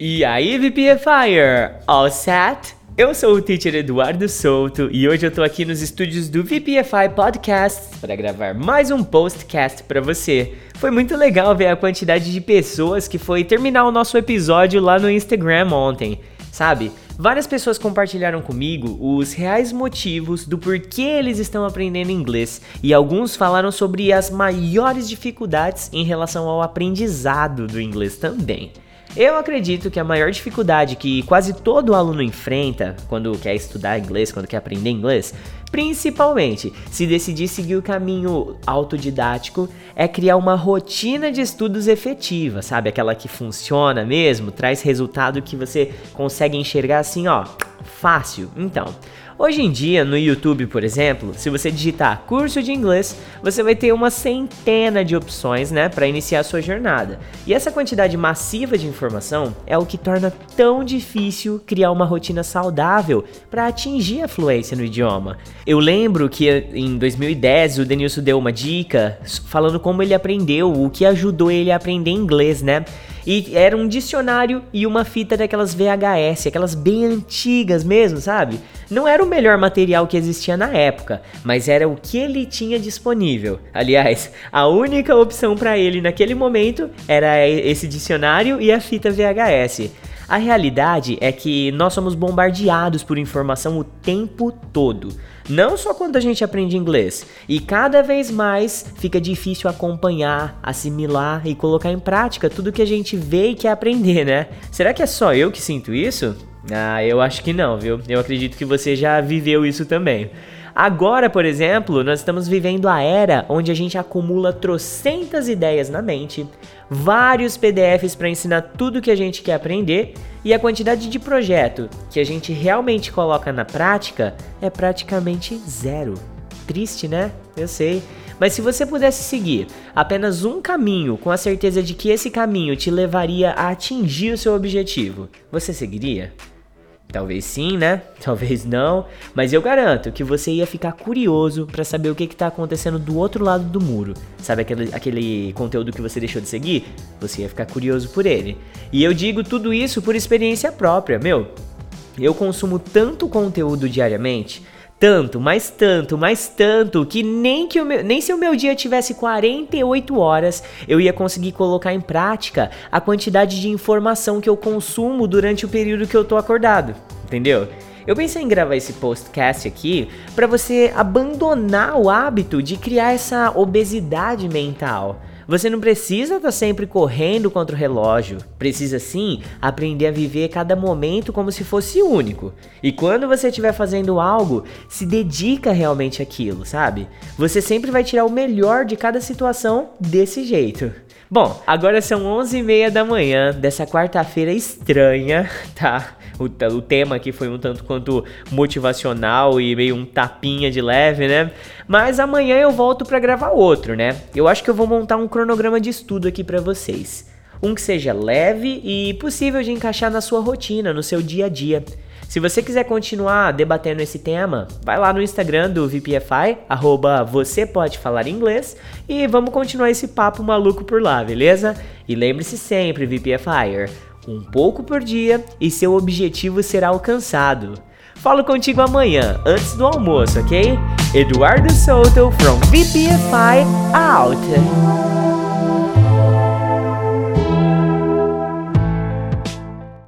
E aí, VPFire? All set? Eu sou o teacher Eduardo Souto e hoje eu tô aqui nos estúdios do VPFI Podcast para gravar mais um postcast para você. Foi muito legal ver a quantidade de pessoas que foi terminar o nosso episódio lá no Instagram ontem, sabe? Várias pessoas compartilharam comigo os reais motivos do porquê eles estão aprendendo inglês e alguns falaram sobre as maiores dificuldades em relação ao aprendizado do inglês também. Eu acredito que a maior dificuldade que quase todo aluno enfrenta quando quer estudar inglês, quando quer aprender inglês, principalmente se decidir seguir o caminho autodidático, é criar uma rotina de estudos efetiva, sabe? Aquela que funciona mesmo, traz resultado que você consegue enxergar assim, ó, fácil. Então, Hoje em dia, no YouTube, por exemplo, se você digitar curso de inglês, você vai ter uma centena de opções, né, para iniciar a sua jornada. E essa quantidade massiva de informação é o que torna tão difícil criar uma rotina saudável para atingir a fluência no idioma. Eu lembro que em 2010 o Denilson deu uma dica falando como ele aprendeu, o que ajudou ele a aprender inglês, né? E era um dicionário e uma fita daquelas VHS, aquelas bem antigas mesmo, sabe? Não era o melhor material que existia na época, mas era o que ele tinha disponível. Aliás, a única opção para ele naquele momento era esse dicionário e a fita VHS. A realidade é que nós somos bombardeados por informação o tempo todo. Não só quando a gente aprende inglês, e cada vez mais fica difícil acompanhar, assimilar e colocar em prática tudo que a gente vê e quer aprender, né? Será que é só eu que sinto isso? Ah, eu acho que não, viu? Eu acredito que você já viveu isso também. Agora, por exemplo, nós estamos vivendo a era onde a gente acumula trocentas ideias na mente, vários PDFs para ensinar tudo que a gente quer aprender e a quantidade de projeto que a gente realmente coloca na prática é praticamente zero. Triste, né? Eu sei. Mas se você pudesse seguir apenas um caminho com a certeza de que esse caminho te levaria a atingir o seu objetivo, você seguiria? Talvez sim, né? Talvez não, mas eu garanto que você ia ficar curioso para saber o que está acontecendo do outro lado do muro. Sabe aquele, aquele conteúdo que você deixou de seguir? Você ia ficar curioso por ele. E eu digo tudo isso por experiência própria, meu. Eu consumo tanto conteúdo diariamente tanto, mais tanto, mais tanto, que nem, que meu, nem se o meu dia tivesse 48 horas, eu ia conseguir colocar em prática a quantidade de informação que eu consumo durante o período que eu tô acordado, entendeu? Eu pensei em gravar esse podcast aqui para você abandonar o hábito de criar essa obesidade mental. Você não precisa estar tá sempre correndo contra o relógio. Precisa sim aprender a viver cada momento como se fosse único. E quando você estiver fazendo algo, se dedica realmente àquilo, sabe? Você sempre vai tirar o melhor de cada situação desse jeito. Bom, agora são 11h30 da manhã dessa quarta-feira estranha, tá? O, o, tema aqui foi um tanto quanto motivacional e meio um tapinha de leve, né? Mas amanhã eu volto para gravar outro, né? Eu acho que eu vou montar um cronograma de estudo aqui para vocês. Um que seja leve e possível de encaixar na sua rotina, no seu dia a dia. Se você quiser continuar debatendo esse tema, vai lá no Instagram do VPFI, arroba você pode falar inglês, e vamos continuar esse papo maluco por lá, beleza? E lembre-se sempre, VPFire, um pouco por dia e seu objetivo será alcançado. Falo contigo amanhã, antes do almoço, ok? Eduardo Souto from VPFI out!